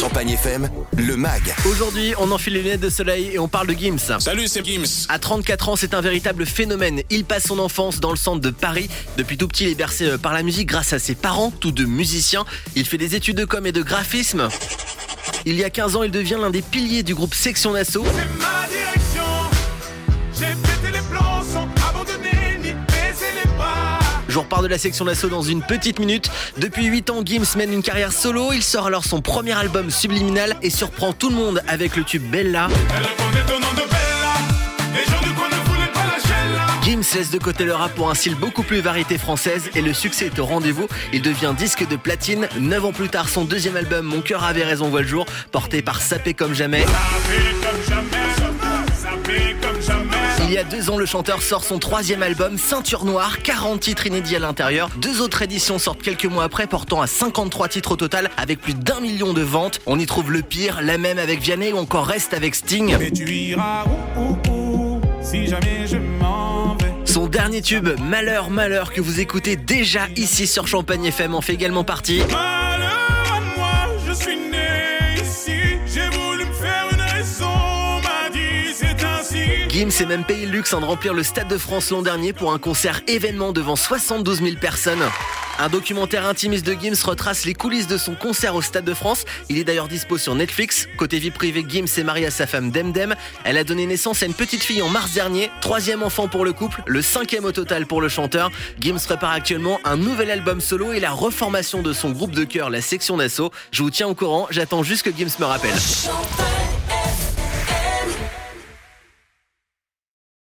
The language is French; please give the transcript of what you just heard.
Champagne FM, le MAG. Aujourd'hui, on enfile les lunettes de soleil et on parle de Gims. Salut, c'est Gims. À 34 ans, c'est un véritable phénomène. Il passe son enfance dans le centre de Paris. Depuis tout petit, il est bercé euh, par la musique grâce à ses parents, tous deux musiciens. Il fait des études de com et de graphisme. Il y a 15 ans, il devient l'un des piliers du groupe Section d'Assaut. Je vous repars de la section d'assaut dans une petite minute. Depuis 8 ans, Gims mène une carrière solo. Il sort alors son premier album Subliminal et surprend tout le monde avec le tube Bella. Gims laisse de côté le rap pour un style beaucoup plus variété française et le succès est au rendez-vous. Il devient disque de platine. 9 ans plus tard, son deuxième album Mon cœur avait raison voit le jour, porté par Sapé comme jamais. Il y a deux ans, le chanteur sort son troisième album, Ceinture Noire, 40 titres inédits à l'intérieur. Deux autres éditions sortent quelques mois après, portant à 53 titres au total, avec plus d'un million de ventes. On y trouve le pire, la même avec Vianney ou encore Reste avec Sting. Mais tu iras si jamais je m'en vais? Son dernier tube, Malheur, Malheur, que vous écoutez déjà ici sur Champagne FM, en fait également partie. Malheur Gims s'est même payé le luxe de remplir le Stade de France l'an dernier pour un concert événement devant 72 000 personnes. Un documentaire intimiste de Gims retrace les coulisses de son concert au Stade de France. Il est d'ailleurs dispo sur Netflix. Côté vie privée, Gims est marié à sa femme Demdem. Elle a donné naissance à une petite fille en mars dernier. Troisième enfant pour le couple, le cinquième au total pour le chanteur. Gims prépare actuellement un nouvel album solo et la reformation de son groupe de chœur, la section d'assaut. Je vous tiens au courant, j'attends juste que Gims me rappelle.